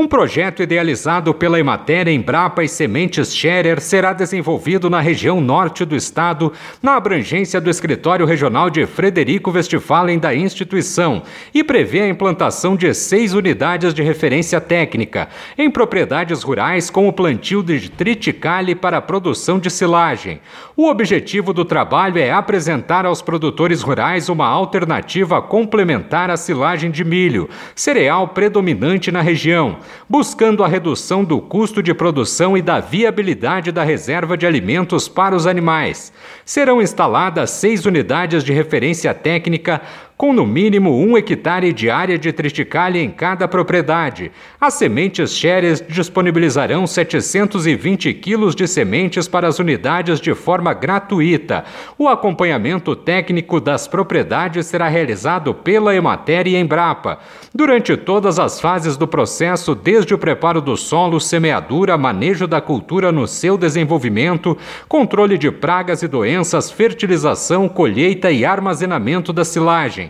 Um projeto idealizado pela Emater Embrapa e Sementes Scherer será desenvolvido na região norte do estado, na abrangência do escritório regional de Frederico Westphalen da instituição, e prevê a implantação de seis unidades de referência técnica em propriedades rurais com o plantio de triticale para a produção de silagem. O objetivo do trabalho é apresentar aos produtores rurais uma alternativa complementar à silagem de milho, cereal predominante na região buscando a redução do custo de produção e da viabilidade da reserva de alimentos para os animais. Serão instaladas seis unidades de referência técnica com no mínimo um hectare de área de triticale em cada propriedade. As sementes Xeres disponibilizarão 720 quilos de sementes para as unidades de forma gratuita. O acompanhamento técnico das propriedades será realizado pela Emater e Embrapa. Durante todas as fases do processo, desde o preparo do solo, semeadura, manejo da cultura no seu desenvolvimento, controle de pragas e doenças, fertilização, colheita e armazenamento da silagem.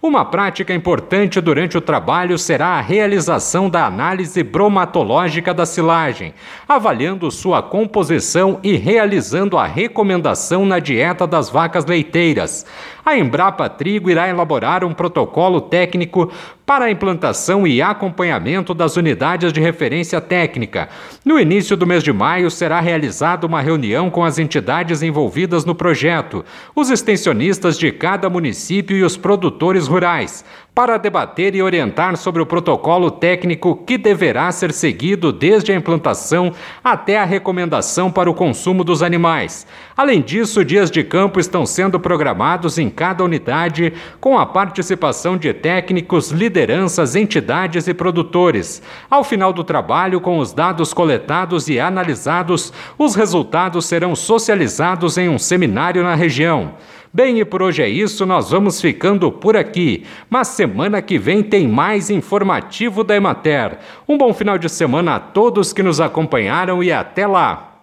Uma prática importante durante o trabalho será a realização da análise bromatológica da silagem, avaliando sua composição e realizando a recomendação na dieta das vacas leiteiras. A Embrapa Trigo irá elaborar um protocolo técnico para a implantação e acompanhamento das unidades de referência técnica. No início do mês de maio será realizada uma reunião com as entidades envolvidas no projeto, os extensionistas de cada município e os produtores rurais, para debater e orientar sobre o protocolo técnico que deverá ser seguido desde a implantação até a recomendação para o consumo dos animais. Além disso, dias de campo estão sendo programados em cada unidade, com a participação de técnicos, lideranças, entidades e produtores. Ao final do trabalho, com os dados coletados e analisados, os resultados serão socializados em um seminário na região. Bem, e por hoje é isso, nós vamos ficando por aqui. Mas semana que vem tem mais informativo da Emater. Um bom final de semana a todos que nos acompanharam e até lá!